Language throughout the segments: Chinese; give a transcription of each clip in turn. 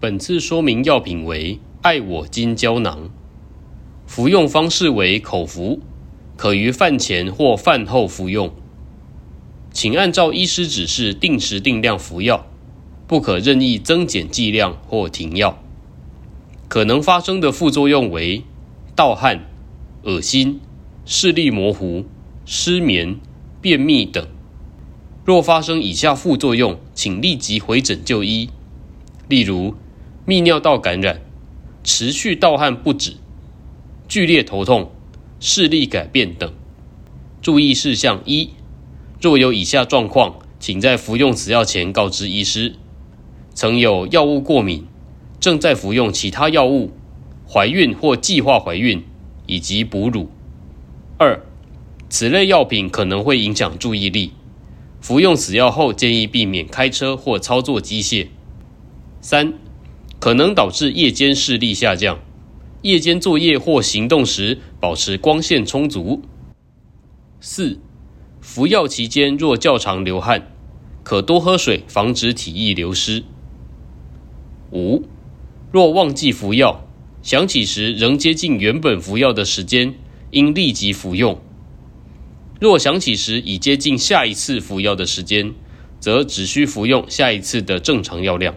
本次说明药品为爱我金胶囊，服用方式为口服，可于饭前或饭后服用。请按照医师指示定时定量服药，不可任意增减剂量或停药。可能发生的副作用为盗汗、恶心、视力模糊、失眠、便秘等。若发生以下副作用，请立即回诊就医。例如，泌尿道感染、持续盗汗不止、剧烈头痛、视力改变等。注意事项一。若有以下状况，请在服用此药前告知医师：曾有药物过敏，正在服用其他药物，怀孕或计划怀孕，以及哺乳。二，此类药品可能会影响注意力，服用此药后建议避免开车或操作机械。三，可能导致夜间视力下降，夜间作业或行动时保持光线充足。四。服药期间若较常流汗，可多喝水，防止体液流失。五，若忘记服药，想起时仍接近原本服药的时间，应立即服用。若想起时已接近下一次服药的时间，则只需服用下一次的正常药量，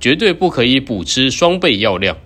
绝对不可以补吃双倍药量。